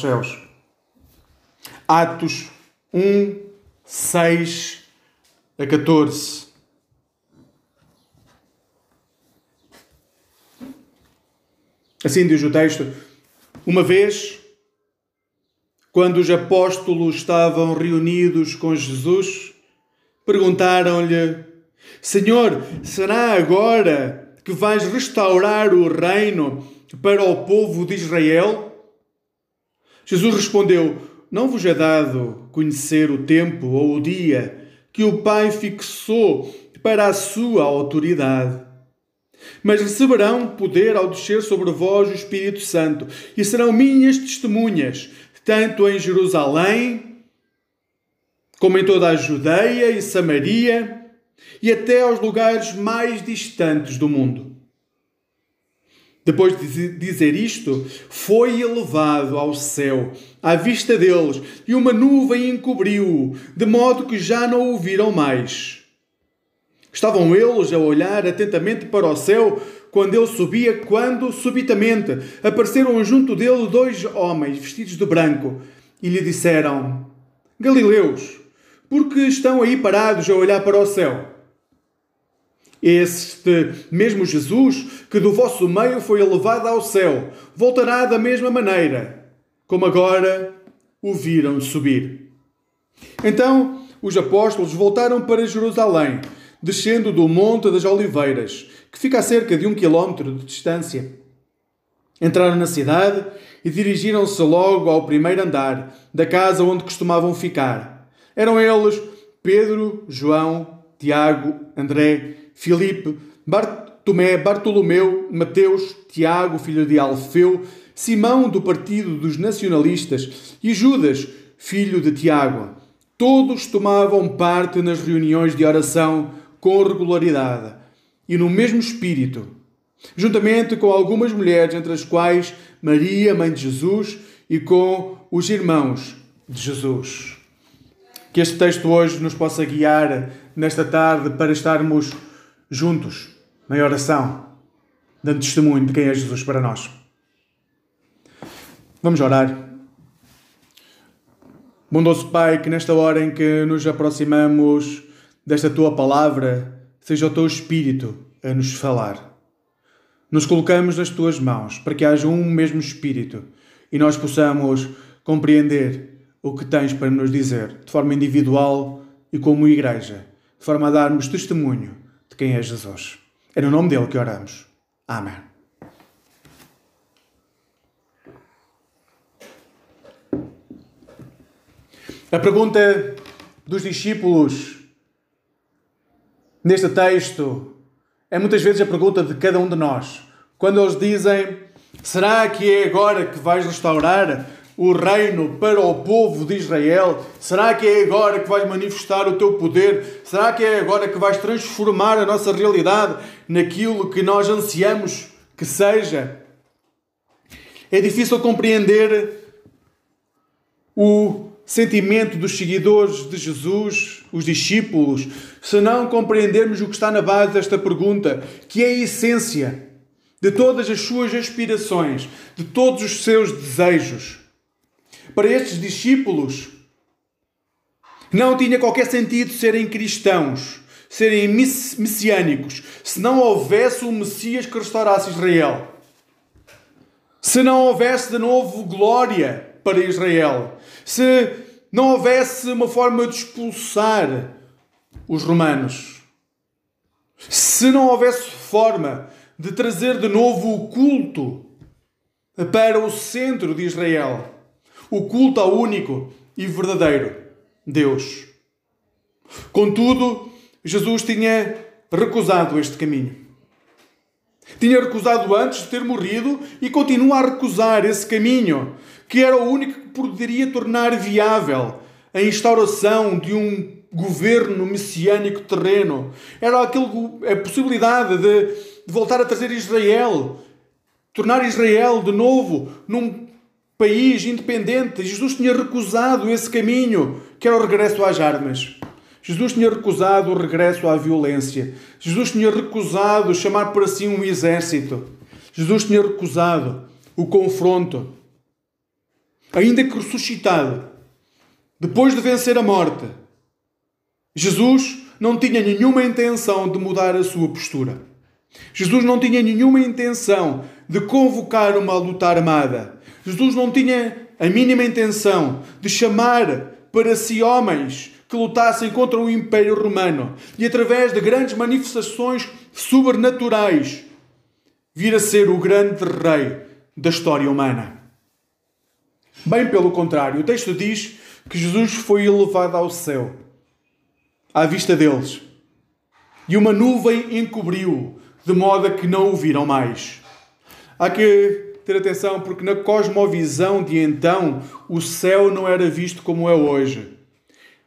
céus. Atos 1, 6 a 14. Assim diz o texto: Uma vez, quando os apóstolos estavam reunidos com Jesus, perguntaram-lhe: Senhor, será agora que vais restaurar o reino para o povo de Israel? Jesus respondeu: Não vos é dado conhecer o tempo ou o dia que o Pai fixou para a sua autoridade. Mas receberão poder ao descer sobre vós o Espírito Santo, e serão minhas testemunhas, tanto em Jerusalém, como em toda a Judeia e Samaria, e até aos lugares mais distantes do mundo. Depois de dizer isto, foi elevado ao céu, à vista deles, e uma nuvem encobriu-o, de modo que já não o viram mais. Estavam eles a olhar atentamente para o céu quando ele subia, quando, subitamente, apareceram junto dele dois homens vestidos de branco e lhe disseram: Galileus, por que estão aí parados a olhar para o céu? Este mesmo Jesus, que do vosso meio foi elevado ao céu, voltará da mesma maneira, como agora o viram subir. Então os apóstolos voltaram para Jerusalém, descendo do Monte das Oliveiras, que fica a cerca de um quilómetro de distância. Entraram na cidade e dirigiram-se logo ao primeiro andar da casa onde costumavam ficar. Eram eles Pedro, João, Tiago, André, Filipe, Bartomé, Bartolomeu, Mateus, Tiago, filho de Alfeu, Simão do partido dos nacionalistas e Judas, filho de Tiago. Todos tomavam parte nas reuniões de oração com regularidade e no mesmo espírito, juntamente com algumas mulheres, entre as quais Maria, mãe de Jesus, e com os irmãos de Jesus. Que este texto hoje nos possa guiar nesta tarde para estarmos juntos, na oração, dando testemunho de quem é Jesus para nós. Vamos orar. Bondoso Pai, que nesta hora em que nos aproximamos desta tua palavra, seja o teu Espírito a nos falar. Nos colocamos nas tuas mãos para que haja um mesmo Espírito e nós possamos compreender o que tens para nos dizer, de forma individual e como igreja, de forma a darmos testemunho quem é Jesus. É no nome dele que oramos. Amém. A pergunta dos discípulos neste texto é muitas vezes a pergunta de cada um de nós. Quando eles dizem: Será que é agora que vais restaurar o reino para o povo de Israel? Será que é agora que vais manifestar o teu poder? Será que é agora que vais transformar a nossa realidade naquilo que nós ansiamos que seja? É difícil compreender o sentimento dos seguidores de Jesus, os discípulos, se não compreendermos o que está na base desta pergunta, que é a essência de todas as suas aspirações, de todos os seus desejos para estes discípulos, não tinha qualquer sentido serem cristãos, serem messiânicos, se não houvesse um Messias que restaurasse Israel. Se não houvesse de novo glória para Israel. Se não houvesse uma forma de expulsar os romanos. Se não houvesse forma de trazer de novo o culto para o centro de Israel o culto ao único e verdadeiro Deus. Contudo, Jesus tinha recusado este caminho. Tinha recusado antes de ter morrido e continua a recusar esse caminho, que era o único que poderia tornar viável a instauração de um governo messiânico terreno. Era aquilo, a possibilidade de, de voltar a trazer Israel, tornar Israel de novo num país independente. Jesus tinha recusado esse caminho, que era o regresso às armas. Jesus tinha recusado o regresso à violência. Jesus tinha recusado chamar para si um exército. Jesus tinha recusado o confronto. ainda que ressuscitado, depois de vencer a morte, Jesus não tinha nenhuma intenção de mudar a sua postura. Jesus não tinha nenhuma intenção de convocar uma luta armada. Jesus não tinha a mínima intenção de chamar para si homens que lutassem contra o Império Romano e, através de grandes manifestações sobrenaturais, vir a ser o grande rei da história humana. Bem pelo contrário, o texto diz que Jesus foi elevado ao céu, à vista deles, e uma nuvem encobriu, de modo a que não o viram mais. Há que ter atenção, porque na cosmovisão de então, o céu não era visto como é hoje.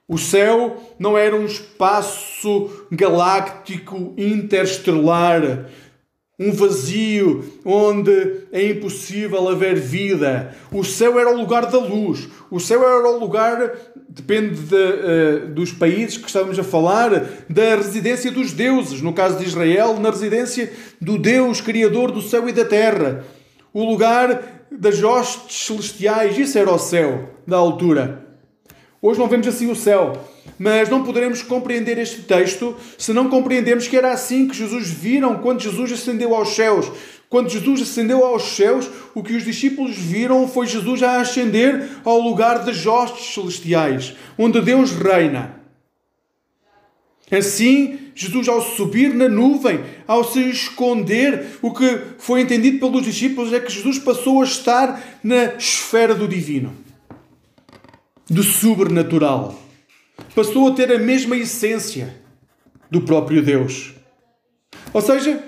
O céu não era um espaço galáctico interestelar um vazio onde é impossível haver vida. O céu era o lugar da luz. O céu era o lugar, depende de, uh, dos países que estamos a falar, da residência dos deuses. No caso de Israel, na residência do Deus Criador do céu e da terra. O lugar das hostes celestiais. Isso era o céu da altura. Hoje não vemos assim o céu. Mas não poderemos compreender este texto se não compreendermos que era assim que Jesus viram quando Jesus ascendeu aos céus. Quando Jesus ascendeu aos céus, o que os discípulos viram foi Jesus a ascender ao lugar das hostes celestiais, onde Deus reina. Assim, Jesus, ao subir na nuvem, ao se esconder, o que foi entendido pelos discípulos é que Jesus passou a estar na esfera do divino, do sobrenatural passou a ter a mesma essência do próprio Deus. Ou seja,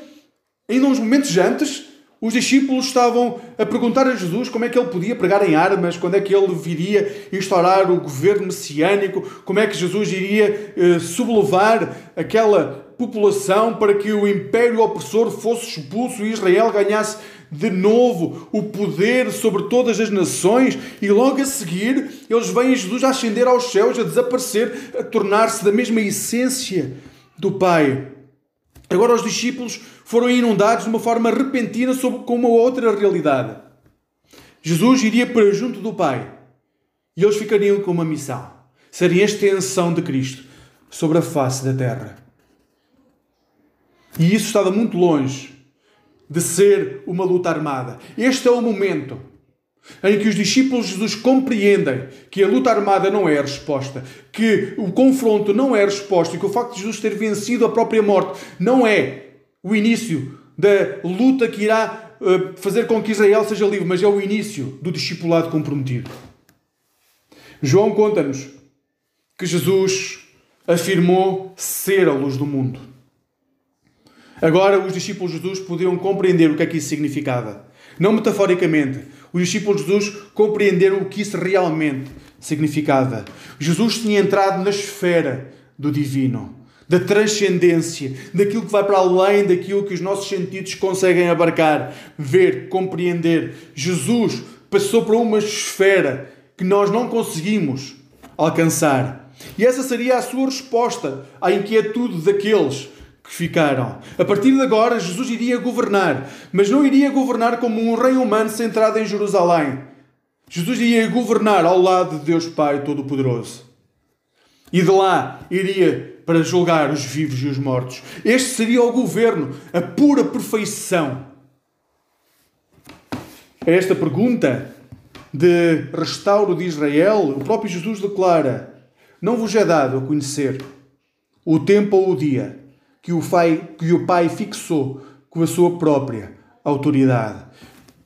ainda uns momentos antes, os discípulos estavam a perguntar a Jesus como é que ele podia pregar em armas, quando é que ele viria instaurar o governo messiânico, como é que Jesus iria eh, sublevar aquela população para que o império opressor fosse expulso e Israel ganhasse de novo o poder sobre todas as nações e logo a seguir eles veem Jesus a ascender aos céus, a desaparecer, a tornar-se da mesma essência do Pai. Agora os discípulos foram inundados de uma forma repentina sobre, com uma outra realidade. Jesus iria para junto do Pai e eles ficariam com uma missão. Seria a extensão de Cristo sobre a face da terra. E isso estava muito longe de ser uma luta armada. Este é o momento em que os discípulos de Jesus compreendem que a luta armada não é a resposta, que o confronto não é a resposta e que o facto de Jesus ter vencido a própria morte não é o início da luta que irá eh, fazer com que Israel seja livre, mas é o início do discipulado comprometido. João conta-nos que Jesus afirmou ser a luz do mundo. Agora, os discípulos de Jesus podiam compreender o que é que isso significava. Não metaforicamente. Os discípulos de Jesus compreenderam o que isso realmente significava. Jesus tinha entrado na esfera do divino, da transcendência, daquilo que vai para além daquilo que os nossos sentidos conseguem abarcar, ver, compreender. Jesus passou para uma esfera que nós não conseguimos alcançar. E essa seria a sua resposta à inquietude daqueles que ficaram. A partir de agora, Jesus iria governar, mas não iria governar como um rei humano centrado em Jerusalém. Jesus iria governar ao lado de Deus Pai Todo-Poderoso. E de lá iria para julgar os vivos e os mortos. Este seria o governo, a pura perfeição. Esta pergunta de restauro de Israel, o próprio Jesus declara: Não vos é dado a conhecer o tempo ou o dia que o, pai, que o Pai fixou com a sua própria autoridade.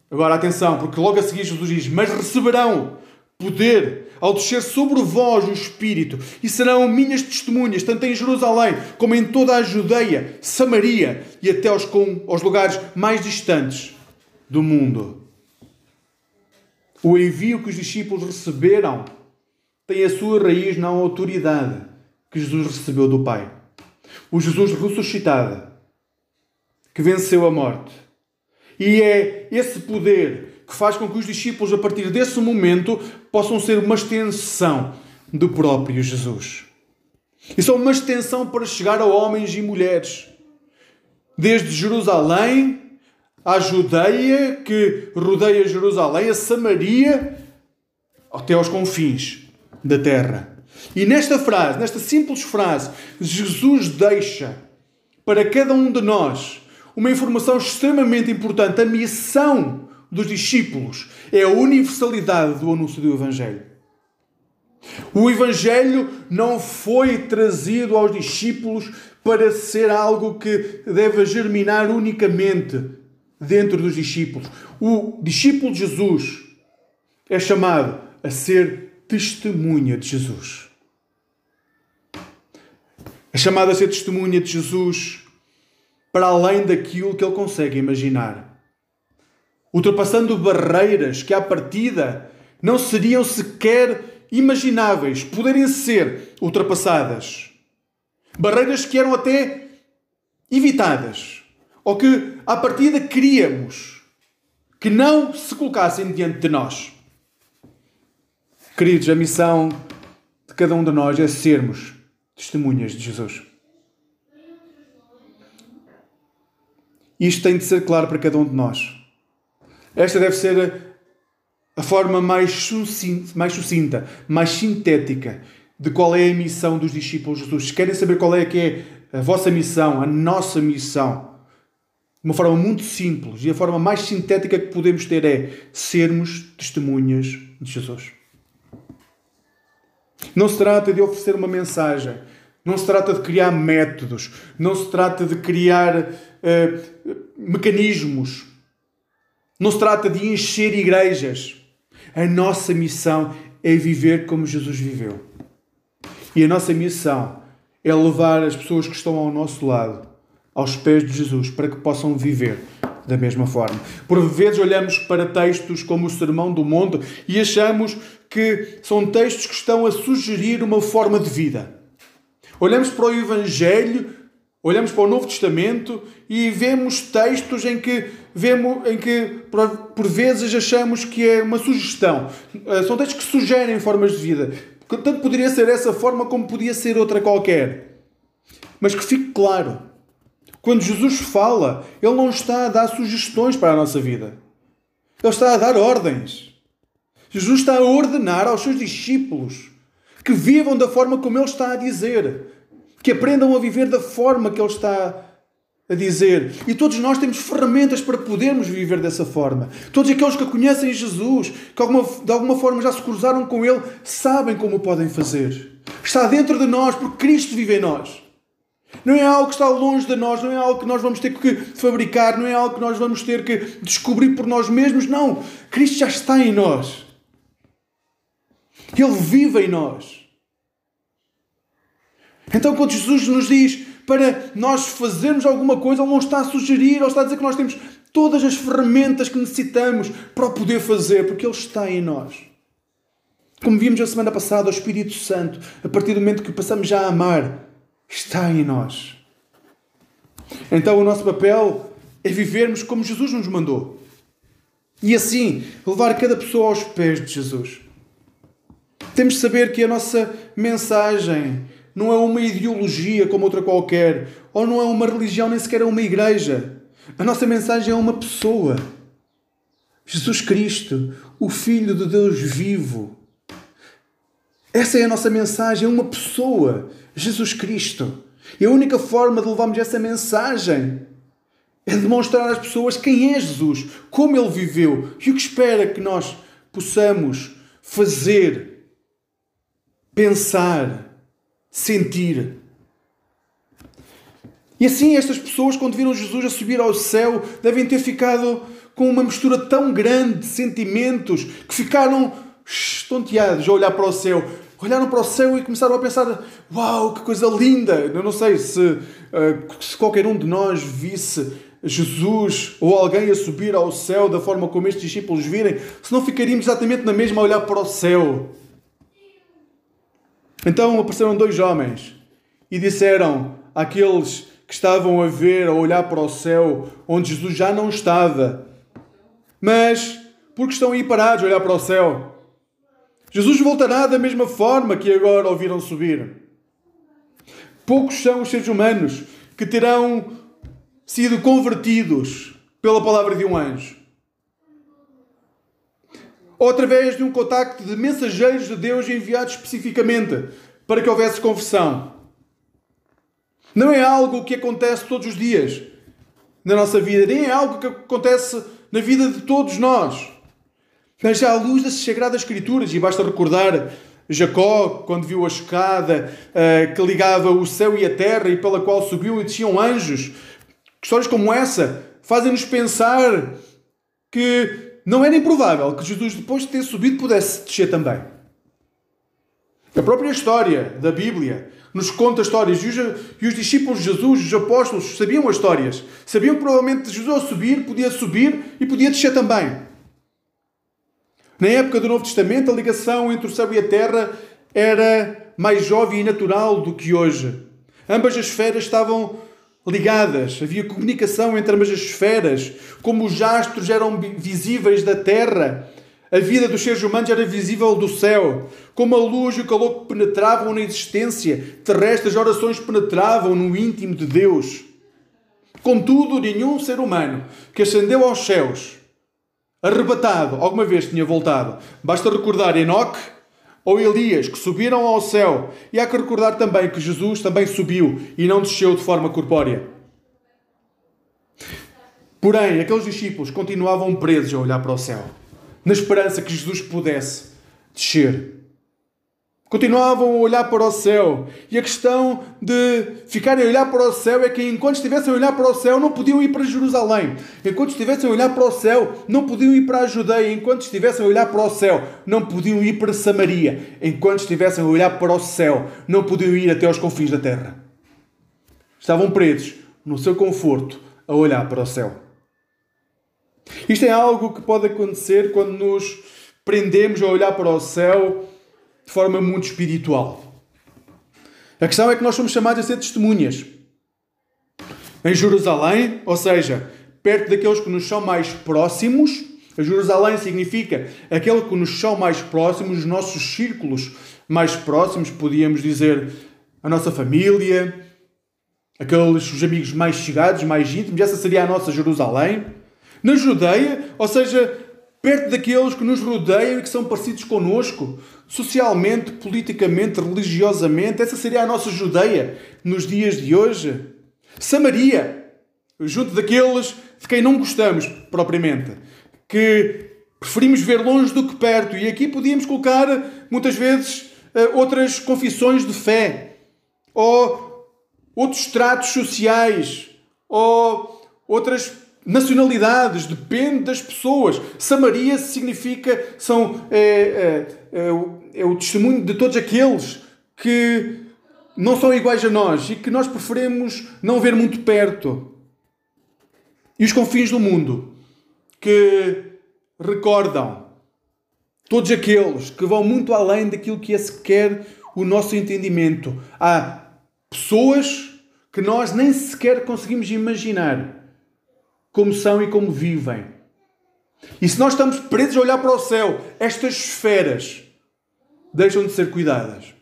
Agora atenção, porque logo a seguir Jesus diz: Mas receberão poder ao descer sobre vós o Espírito, e serão minhas testemunhas, tanto em Jerusalém como em toda a Judeia, Samaria e até aos, com, aos lugares mais distantes do mundo. O envio que os discípulos receberam tem a sua raiz na autoridade que Jesus recebeu do Pai o Jesus ressuscitado, que venceu a morte. E é esse poder que faz com que os discípulos, a partir desse momento, possam ser uma extensão do próprio Jesus. E são uma extensão para chegar a homens e mulheres, desde Jerusalém à Judeia, que rodeia Jerusalém, a Samaria até aos confins da terra. E nesta frase, nesta simples frase, Jesus deixa para cada um de nós uma informação extremamente importante. A missão dos discípulos é a universalidade do anúncio do Evangelho. O Evangelho não foi trazido aos discípulos para ser algo que deve germinar unicamente dentro dos discípulos. O discípulo de Jesus é chamado a ser testemunha de Jesus. É chamado a ser testemunha de Jesus para além daquilo que ele consegue imaginar. Ultrapassando barreiras que, à partida, não seriam sequer imagináveis poderem ser ultrapassadas. Barreiras que eram até evitadas, ou que, à partida, queríamos que não se colocassem diante de nós. Queridos, a missão de cada um de nós é sermos testemunhas de Jesus. Isto tem de ser claro para cada um de nós. Esta deve ser a forma mais sucinta, mais, sucinta, mais sintética de qual é a missão dos discípulos de Jesus. Se querem saber qual é que é a vossa missão, a nossa missão, de uma forma muito simples e a forma mais sintética que podemos ter é sermos testemunhas de Jesus. Não se trata de oferecer uma mensagem, não se trata de criar métodos, não se trata de criar uh, mecanismos, não se trata de encher igrejas. A nossa missão é viver como Jesus viveu. E a nossa missão é levar as pessoas que estão ao nosso lado aos pés de Jesus para que possam viver da mesma forma. Por vezes olhamos para textos como o Sermão do Monte e achamos que são textos que estão a sugerir uma forma de vida. Olhamos para o Evangelho, olhamos para o Novo Testamento e vemos textos em que vemos em que por vezes achamos que é uma sugestão. Eh, são textos que sugerem formas de vida. Tanto poderia ser essa forma como podia ser outra qualquer. Mas que fique claro, quando Jesus fala, Ele não está a dar sugestões para a nossa vida. Ele está a dar ordens. Jesus está a ordenar aos seus discípulos que vivam da forma como Ele está a dizer, que aprendam a viver da forma que Ele está a dizer. E todos nós temos ferramentas para podermos viver dessa forma. Todos aqueles que conhecem Jesus, que de alguma forma já se cruzaram com Ele, sabem como podem fazer. Está dentro de nós, porque Cristo vive em nós. Não é algo que está longe de nós, não é algo que nós vamos ter que fabricar, não é algo que nós vamos ter que descobrir por nós mesmos. Não. Cristo já está em nós. Ele vive em nós. Então, quando Jesus nos diz para nós fazermos alguma coisa, Ele não está a sugerir, Ele está a dizer que nós temos todas as ferramentas que necessitamos para o poder fazer, porque Ele está em nós. Como vimos a semana passada, o Espírito Santo, a partir do momento que passamos já a amar, está em nós. Então o nosso papel é vivermos como Jesus nos mandou. E assim, levar cada pessoa aos pés de Jesus. Temos de saber que a nossa mensagem não é uma ideologia como outra qualquer, ou não é uma religião, nem sequer é uma igreja. A nossa mensagem é uma pessoa. Jesus Cristo, o Filho de Deus vivo. Essa é a nossa mensagem, é uma pessoa. Jesus Cristo. E a única forma de levarmos essa mensagem é demonstrar às pessoas quem é Jesus, como ele viveu e o que espera que nós possamos fazer, pensar, sentir. E assim, estas pessoas, quando viram Jesus a subir ao céu, devem ter ficado com uma mistura tão grande de sentimentos que ficaram estonteados a olhar para o céu olharam para o céu e começaram a pensar: Uau, que coisa linda! Eu não sei se, uh, se qualquer um de nós visse Jesus ou alguém a subir ao céu da forma como estes discípulos virem, se não ficaríamos exatamente na mesma a olhar para o céu. Então apareceram dois homens e disseram àqueles que estavam a ver, a olhar para o céu, onde Jesus já não estava, mas porque estão aí parados a olhar para o céu? Jesus voltará da mesma forma que agora o viram subir. Poucos são os seres humanos que terão sido convertidos pela palavra de um anjo. ou através de um contacto de mensageiros de Deus enviados especificamente para que houvesse conversão. Não é algo que acontece todos os dias na nossa vida, nem é algo que acontece na vida de todos nós. Mas à luz das Sagradas Escrituras, e basta recordar Jacó, quando viu a escada uh, que ligava o céu e a terra e pela qual subiu e desciam anjos, histórias como essa fazem-nos pensar que não era improvável que Jesus, depois de ter subido, pudesse descer também. A própria história da Bíblia nos conta histórias e os, e os discípulos de Jesus, os apóstolos, sabiam as histórias. Sabiam que provavelmente Jesus ao subir podia subir e podia descer também. Na época do Novo Testamento, a ligação entre o céu e a terra era mais jovem e natural do que hoje. Ambas as esferas estavam ligadas, havia comunicação entre ambas as esferas. Como os astros eram visíveis da terra, a vida dos seres humanos era visível do céu. Como a luz e o calor penetravam na existência terrestre, as orações penetravam no íntimo de Deus. Contudo, nenhum ser humano que ascendeu aos céus arrebatado, alguma vez tinha voltado. Basta recordar Enoque ou Elias, que subiram ao céu. E há que recordar também que Jesus também subiu e não desceu de forma corpórea. Porém, aqueles discípulos continuavam presos a olhar para o céu, na esperança que Jesus pudesse descer Continuavam a olhar para o céu. E a questão de ficarem a olhar para o céu é que enquanto estivessem a olhar para o céu, não podiam ir para Jerusalém. Enquanto estivessem a olhar para o céu, não podiam ir para a Judeia. Enquanto estivessem a olhar para o céu, não podiam ir para Samaria. Enquanto estivessem a olhar para o céu, não podiam ir até aos confins da terra. Estavam presos no seu conforto a olhar para o céu. Isto é algo que pode acontecer quando nos prendemos a olhar para o céu de forma muito espiritual. A questão é que nós somos chamados a ser testemunhas. Em Jerusalém, ou seja, perto daqueles que nos são mais próximos, a Jerusalém significa aquele que nos são mais próximos, os nossos círculos mais próximos, podíamos dizer a nossa família, aqueles os amigos mais chegados, mais íntimos, essa seria a nossa Jerusalém. Na Judeia, ou seja, perto daqueles que nos rodeiam e que são parecidos connosco, socialmente, politicamente, religiosamente. Essa seria a nossa Judeia nos dias de hoje. Samaria, junto daqueles de quem não gostamos propriamente, que preferimos ver longe do que perto. E aqui podíamos colocar muitas vezes eh, outras confissões de fé, ou outros tratos sociais, ou outras nacionalidades, depende das pessoas. Samaria significa, são, é, é, é, o, é o testemunho de todos aqueles que não são iguais a nós e que nós preferimos não ver muito perto. E os confins do mundo que recordam todos aqueles que vão muito além daquilo que é sequer o nosso entendimento. Há pessoas que nós nem sequer conseguimos imaginar como são e como vivem. E se nós estamos presos a olhar para o céu, estas esferas deixam de ser cuidadas.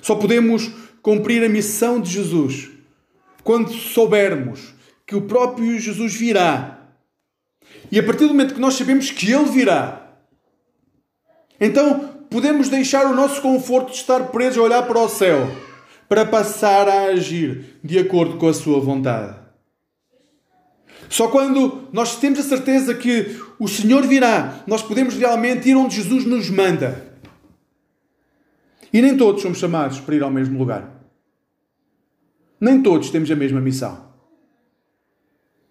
Só podemos cumprir a missão de Jesus quando soubermos que o próprio Jesus virá. E a partir do momento que nós sabemos que Ele virá, então podemos deixar o nosso conforto de estar presos a olhar para o céu para passar a agir de acordo com a Sua vontade. Só quando nós temos a certeza que o Senhor virá, nós podemos realmente ir onde Jesus nos manda. E nem todos somos chamados para ir ao mesmo lugar. Nem todos temos a mesma missão.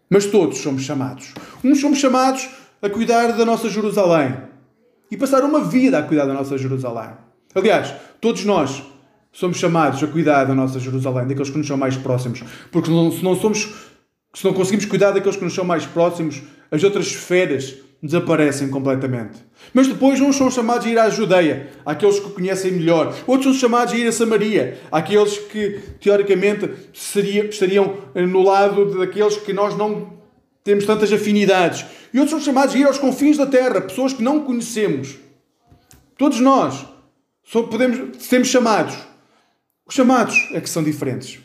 Mas todos somos chamados. Uns somos chamados a cuidar da nossa Jerusalém e passar uma vida a cuidar da nossa Jerusalém. Aliás, todos nós somos chamados a cuidar da nossa Jerusalém, daqueles que nos são mais próximos. Porque se não somos se não conseguimos cuidar daqueles que nos são mais próximos, as outras esferas desaparecem completamente. Mas depois uns são chamados a ir à Judeia, aqueles que conhecem melhor. Outros são chamados a ir a Samaria, aqueles que teoricamente seria, estariam no lado daqueles que nós não temos tantas afinidades. E outros são chamados a ir aos confins da terra, pessoas que não conhecemos. Todos nós podemos, sermos chamados. Os chamados é que são diferentes.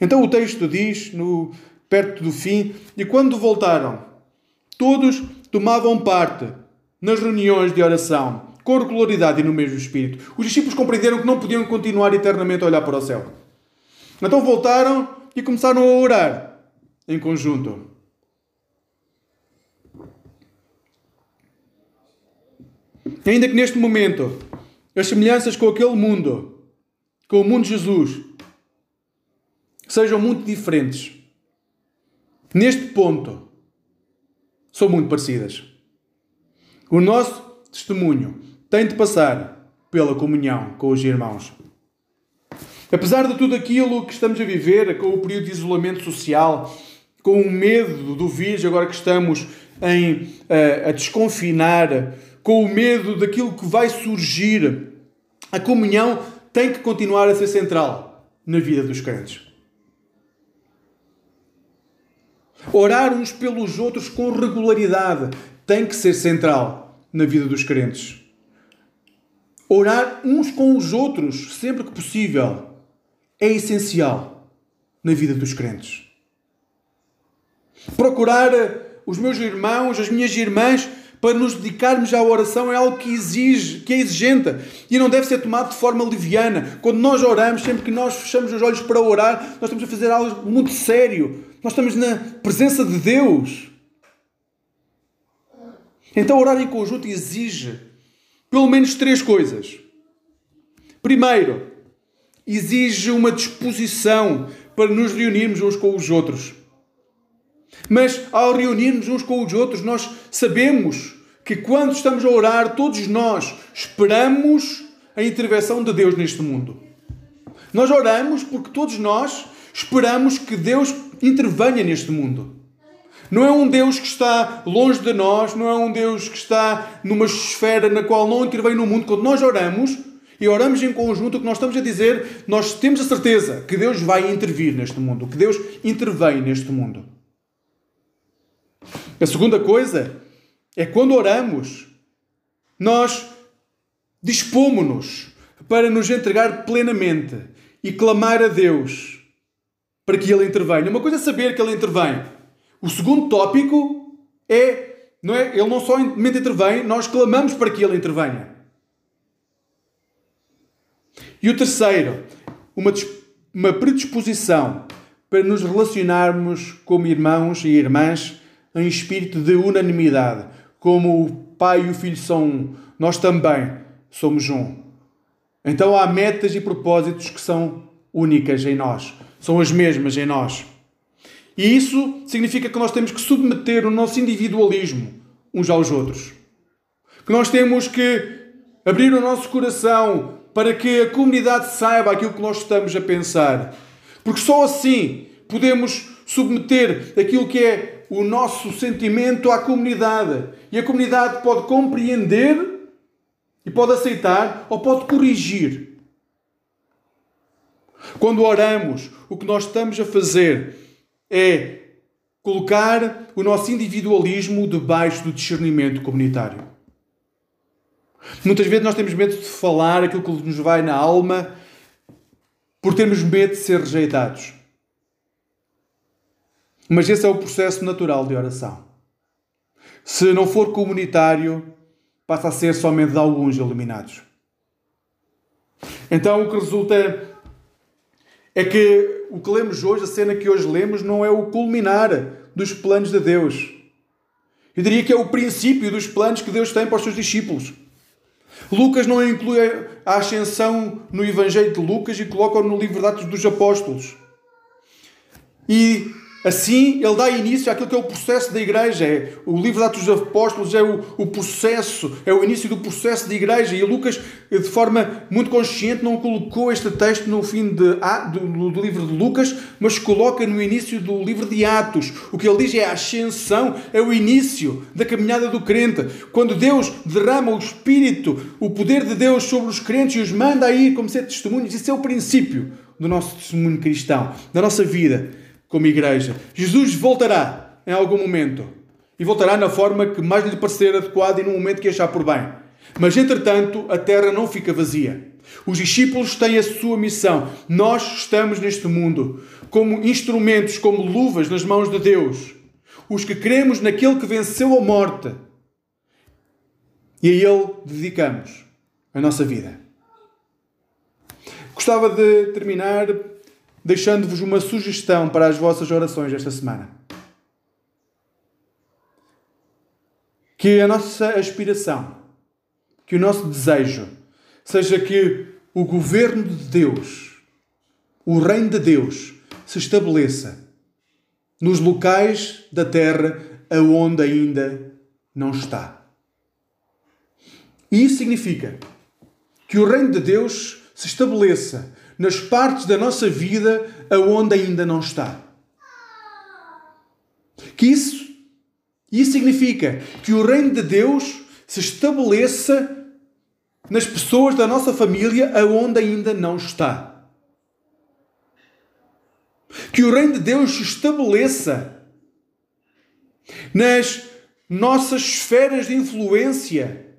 Então o texto diz, no, perto do fim, e quando voltaram, todos tomavam parte nas reuniões de oração, com regularidade e no mesmo espírito. Os discípulos compreenderam que não podiam continuar eternamente a olhar para o céu. Então voltaram e começaram a orar em conjunto. Ainda que neste momento as semelhanças com aquele mundo, com o mundo de Jesus, sejam muito diferentes, neste ponto são muito parecidas. O nosso testemunho tem de passar pela comunhão com os irmãos. Apesar de tudo aquilo que estamos a viver, com o período de isolamento social, com o medo do vírus, agora que estamos em, a, eh, a desconfinar, com o medo daquilo que vai surgir, a comunhão tem que continuar a ser central na vida dos crentes. Orar uns pelos outros com regularidade tem que ser central na vida dos crentes. Orar uns com os outros sempre que possível é essencial na vida dos crentes. Procurar os meus irmãos, as minhas irmãs, para nos dedicarmos à oração é algo que exige, que é exigente e não deve ser tomado de forma leviana. Quando nós oramos, sempre que nós fechamos os olhos para orar, nós estamos a fazer algo muito sério. Nós estamos na presença de Deus. Então, orar em conjunto exige pelo menos três coisas. Primeiro, exige uma disposição para nos reunirmos uns com os outros. Mas ao reunirmos uns com os outros, nós sabemos que quando estamos a orar, todos nós esperamos a intervenção de Deus neste mundo. Nós oramos porque todos nós esperamos que Deus intervenha neste mundo. Não é um Deus que está longe de nós, não é um Deus que está numa esfera na qual não intervém no mundo. Quando nós oramos, e oramos em conjunto, o que nós estamos a dizer, nós temos a certeza que Deus vai intervir neste mundo, que Deus intervém neste mundo. A segunda coisa é quando oramos, nós dispomos-nos para nos entregar plenamente e clamar a Deus para que Ele intervenha. Uma coisa é saber que Ele intervém. O segundo tópico é, não é, Ele não somente intervém, nós clamamos para que Ele intervenha. E o terceiro, uma, uma predisposição para nos relacionarmos como irmãos e irmãs em espírito de unanimidade. Como o Pai e o Filho são um, nós também somos um. Então há metas e propósitos que são únicas em nós, são as mesmas em nós. E isso significa que nós temos que submeter o nosso individualismo uns aos outros. Que nós temos que abrir o nosso coração para que a comunidade saiba aquilo que nós estamos a pensar. Porque só assim podemos submeter aquilo que é o nosso sentimento à comunidade. E a comunidade pode compreender e pode aceitar ou pode corrigir. Quando oramos, o que nós estamos a fazer é colocar o nosso individualismo debaixo do discernimento comunitário. Muitas vezes nós temos medo de falar aquilo que nos vai na alma por termos medo de ser rejeitados. Mas esse é o processo natural de oração. Se não for comunitário, passa a ser somente de alguns iluminados. Então o que resulta é que o que lemos hoje, a cena que hoje lemos, não é o culminar dos planos de Deus. Eu diria que é o princípio dos planos que Deus tem para os seus discípulos. Lucas não inclui a ascensão no Evangelho de Lucas e coloca-o no livro de Atos dos Apóstolos. E Assim, ele dá início àquilo que é o processo da igreja. É, o livro de Atos dos Apóstolos é o, o processo, é o início do processo da igreja. E Lucas, de forma muito consciente, não colocou este texto no fim de, do, do livro de Lucas, mas coloca no início do livro de Atos. O que ele diz é a ascensão, é o início da caminhada do crente. Quando Deus derrama o Espírito, o poder de Deus sobre os crentes e os manda a ir como ser testemunhos, isso é o princípio do nosso testemunho cristão, da nossa vida como igreja. Jesus voltará em algum momento e voltará na forma que mais lhe parecer adequada e no momento que achar por bem. Mas entretanto, a terra não fica vazia. Os discípulos têm a sua missão. Nós estamos neste mundo como instrumentos, como luvas nas mãos de Deus. os que cremos naquele que venceu a morte. E a Ele dedicamos a nossa vida. Gostava de terminar deixando-vos uma sugestão para as vossas orações esta semana. Que a nossa aspiração, que o nosso desejo, seja que o governo de Deus, o reino de Deus, se estabeleça nos locais da terra aonde ainda não está. E isso significa que o reino de Deus se estabeleça nas partes da nossa vida aonde ainda não está. Que isso, isso significa que o reino de Deus se estabeleça nas pessoas da nossa família aonde ainda não está. Que o reino de Deus se estabeleça nas nossas esferas de influência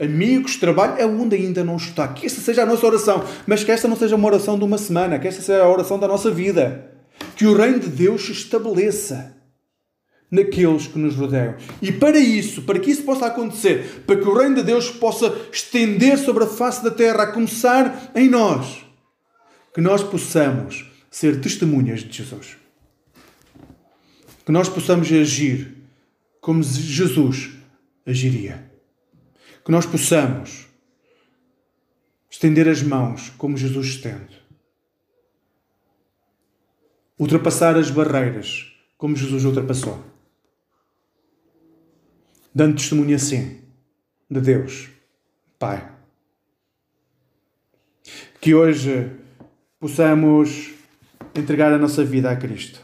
amigos, trabalho, é onde ainda não está. Que esta seja a nossa oração, mas que esta não seja uma oração de uma semana, que esta seja a oração da nossa vida. Que o reino de Deus se estabeleça naqueles que nos rodeiam. E para isso, para que isso possa acontecer, para que o reino de Deus possa estender sobre a face da terra, a começar em nós, que nós possamos ser testemunhas de Jesus. Que nós possamos agir como Jesus agiria que nós possamos estender as mãos como Jesus estende. Ultrapassar as barreiras como Jesus ultrapassou. Dando testemunho assim de Deus, Pai. Que hoje possamos entregar a nossa vida a Cristo.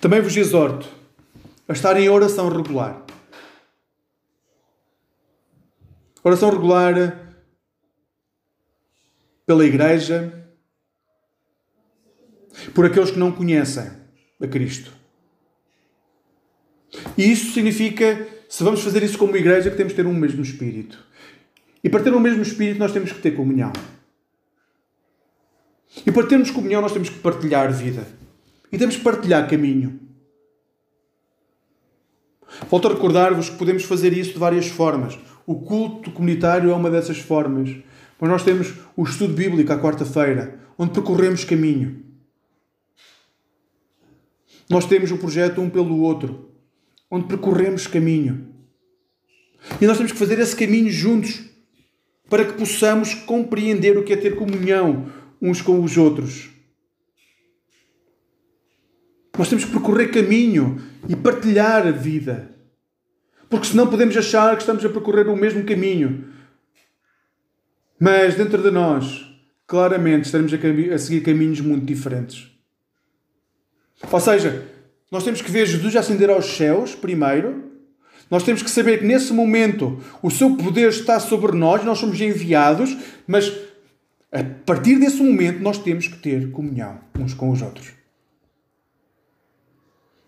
Também vos exorto a estar em oração regular Oração regular pela Igreja, por aqueles que não conhecem a Cristo. E isso significa, se vamos fazer isso como igreja, que temos que ter um mesmo espírito. E para ter o mesmo espírito, nós temos que ter comunhão. E para termos comunhão, nós temos que partilhar vida. E temos que partilhar caminho. Volto a recordar-vos que podemos fazer isso de várias formas. O culto comunitário é uma dessas formas. Mas nós temos o estudo bíblico à quarta-feira, onde percorremos caminho. Nós temos o projeto um pelo outro, onde percorremos caminho. E nós temos que fazer esse caminho juntos para que possamos compreender o que é ter comunhão uns com os outros. Nós temos que percorrer caminho e partilhar a vida. Porque senão podemos achar que estamos a percorrer o mesmo caminho. Mas dentro de nós, claramente, estaremos a, seguir caminhos muito diferentes. Ou seja, nós temos que ver Jesus ascender aos céus primeiro. Nós temos que saber que nesse momento o seu poder está sobre nós, nós somos enviados, mas a partir desse momento nós temos que ter comunhão uns com os outros.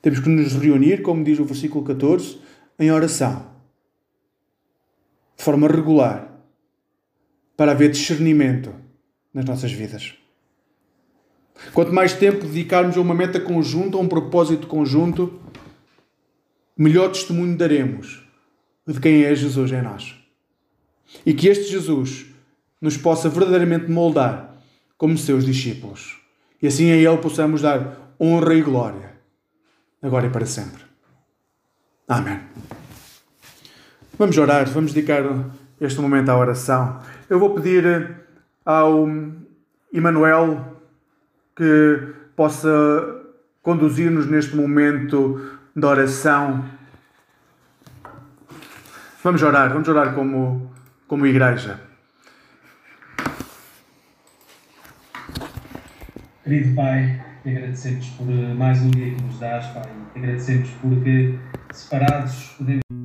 Temos que nos reunir, como diz o versículo 14, em oração, de forma regular, para haver discernimento nas nossas vidas. Quanto mais tempo dedicarmos a uma meta conjunta, a um propósito conjunto, melhor testemunho daremos de quem é Jesus em nós. E que este Jesus nos possa verdadeiramente moldar como seus discípulos. E assim a Ele possamos dar honra e glória, agora e para sempre. Amém. Vamos orar, vamos dedicar este momento à oração. Eu vou pedir ao Emanuel que possa conduzir-nos neste momento de oração. Vamos orar, vamos orar como, como igreja. Querido Pai, agradecemos por mais um dia que nos dás, Pai. Agradecemos porque separados podemos.